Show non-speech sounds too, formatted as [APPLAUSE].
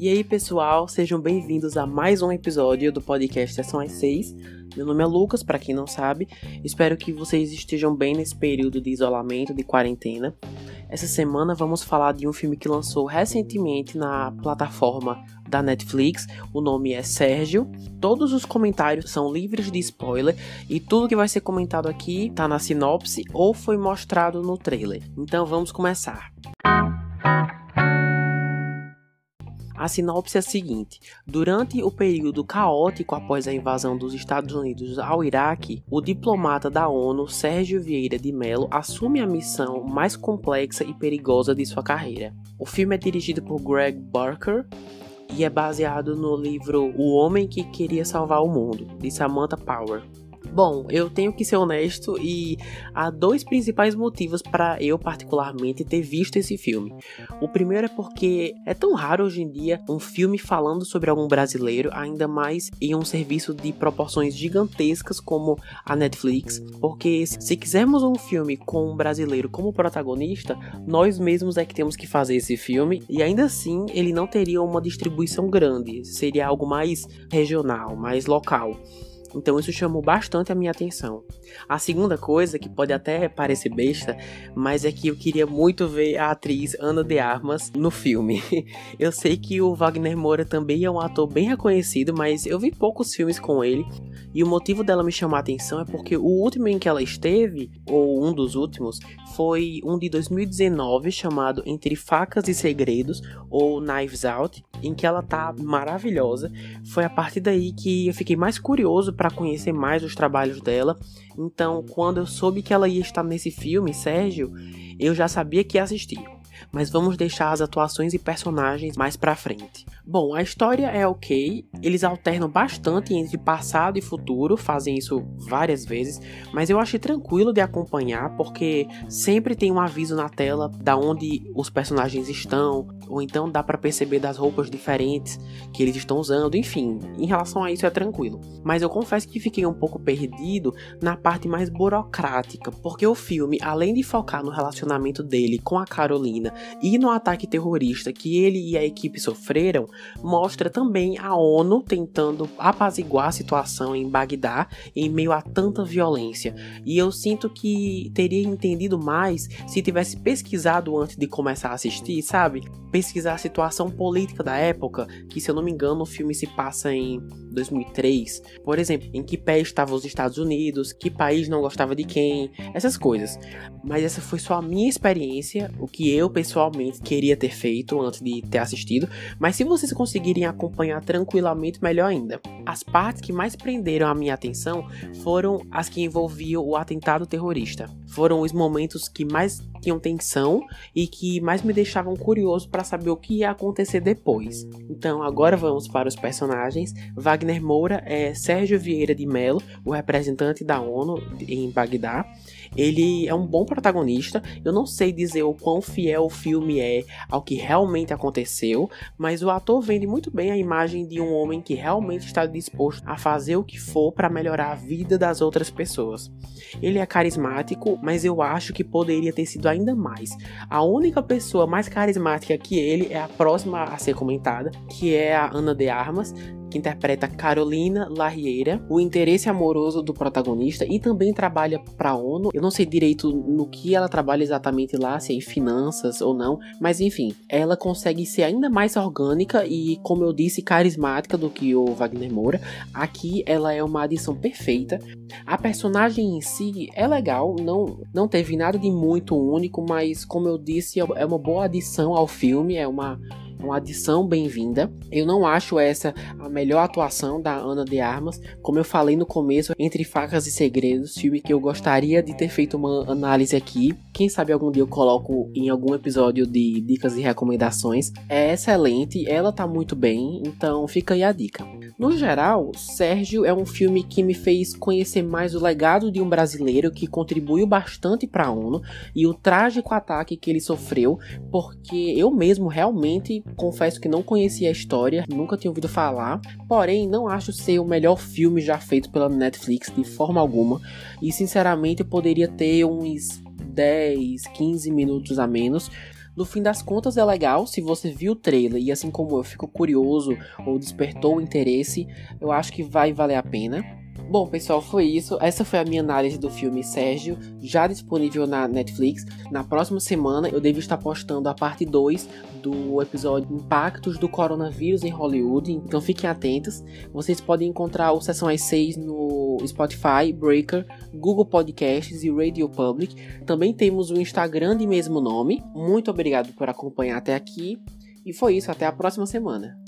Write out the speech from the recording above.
E aí, pessoal, sejam bem-vindos a mais um episódio do podcast Sessão às 6. Meu nome é Lucas, para quem não sabe. Espero que vocês estejam bem nesse período de isolamento, de quarentena. Essa semana vamos falar de um filme que lançou recentemente na plataforma da Netflix. O nome é Sérgio. Todos os comentários são livres de spoiler e tudo que vai ser comentado aqui tá na sinopse ou foi mostrado no trailer. Então vamos começar. A sinopse é a seguinte: durante o período caótico após a invasão dos Estados Unidos ao Iraque, o diplomata da ONU Sérgio Vieira de Mello assume a missão mais complexa e perigosa de sua carreira. O filme é dirigido por Greg Barker e é baseado no livro O Homem que Queria Salvar o Mundo, de Samantha Power. Bom, eu tenho que ser honesto e há dois principais motivos para eu particularmente ter visto esse filme. O primeiro é porque é tão raro hoje em dia um filme falando sobre algum brasileiro, ainda mais em um serviço de proporções gigantescas como a Netflix, porque se quisermos um filme com um brasileiro como protagonista, nós mesmos é que temos que fazer esse filme e ainda assim ele não teria uma distribuição grande, seria algo mais regional, mais local. Então isso chamou bastante a minha atenção. A segunda coisa, que pode até parecer besta, mas é que eu queria muito ver a atriz Ana de Armas no filme. [LAUGHS] Eu sei que o Wagner Moura também é um ator bem reconhecido, mas eu vi poucos filmes com ele. E o motivo dela me chamar a atenção é porque o último em que ela esteve, ou um dos últimos, foi um de 2019 chamado Entre Facas e Segredos, ou Knives Out, em que ela tá maravilhosa. Foi a partir daí que eu fiquei mais curioso para conhecer mais os trabalhos dela. Então, quando eu soube que ela ia estar nesse filme, Sérgio, eu já sabia que ia assistir mas vamos deixar as atuações e personagens mais pra frente. Bom, a história é ok, eles alternam bastante entre passado e futuro, fazem isso várias vezes, mas eu achei tranquilo de acompanhar porque sempre tem um aviso na tela da onde os personagens estão, ou então dá para perceber das roupas diferentes que eles estão usando, enfim, em relação a isso é tranquilo. Mas eu confesso que fiquei um pouco perdido na parte mais burocrática, porque o filme, além de focar no relacionamento dele com a Carolina e no ataque terrorista que ele e a equipe sofreram, mostra também a ONU tentando apaziguar a situação em Bagdá em meio a tanta violência. E eu sinto que teria entendido mais se tivesse pesquisado antes de começar a assistir, sabe? Pesquisar a situação política da época, que se eu não me engano o filme se passa em 2003. Por exemplo, em que pé estavam os Estados Unidos, que país não gostava de quem, essas coisas. Mas essa foi só a minha experiência, o que eu pessoalmente queria ter feito antes de ter assistido. Mas se vocês conseguirem acompanhar tranquilamente, melhor ainda. As partes que mais prenderam a minha atenção foram as que envolviam o atentado terrorista. Foram os momentos que mais tinham tensão e que mais me deixavam curioso para saber o que ia acontecer depois. Então, agora vamos para os personagens. Wagner Moura é Sérgio Vieira de Mello, o representante da ONU em Bagdá. Ele é um bom protagonista. Eu não sei dizer o quão fiel o filme é ao que realmente aconteceu, mas o ator vende muito bem a imagem de um homem que realmente está disposto a fazer o que for para melhorar a vida das outras pessoas. Ele é carismático, mas eu acho que poderia ter sido ainda mais. A única pessoa mais carismática que ele é a próxima a ser comentada, que é a Ana de Armas, que interpreta Carolina Larrieira, o interesse amoroso do protagonista e também trabalha para a ONU. Eu não sei direito no que ela trabalha exatamente lá, se é em finanças ou não, mas enfim, ela consegue ser ainda mais orgânica e, como eu disse, carismática do que o Wagner Moura. Aqui ela é uma adição perfeita. A personagem em si é legal, não, não teve nada de muito único, mas como eu disse, é uma boa adição ao filme, é uma uma adição bem-vinda. Eu não acho essa a melhor atuação da Ana de Armas. Como eu falei no começo, Entre Facas e Segredos, filme que eu gostaria de ter feito uma análise aqui. Quem sabe algum dia eu coloco em algum episódio de dicas e recomendações. É excelente, ela tá muito bem, então fica aí a dica. No geral, Sérgio é um filme que me fez conhecer mais o legado de um brasileiro que contribuiu bastante para a ONU e o trágico ataque que ele sofreu, porque eu mesmo realmente confesso que não conhecia a história, nunca tinha ouvido falar, porém não acho ser o melhor filme já feito pela Netflix de forma alguma, e sinceramente poderia ter uns 10, 15 minutos a menos. No fim das contas é legal, se você viu o trailer e assim como eu ficou curioso ou despertou o interesse, eu acho que vai valer a pena. Bom, pessoal, foi isso. Essa foi a minha análise do filme Sérgio, já disponível na Netflix. Na próxima semana eu devo estar postando a parte 2 do episódio Impactos do Coronavírus em Hollywood, então fiquem atentos. Vocês podem encontrar o Sessão às 6 no Spotify, Breaker, Google Podcasts e Radio Public. Também temos o Instagram de mesmo nome. Muito obrigado por acompanhar até aqui. E foi isso, até a próxima semana.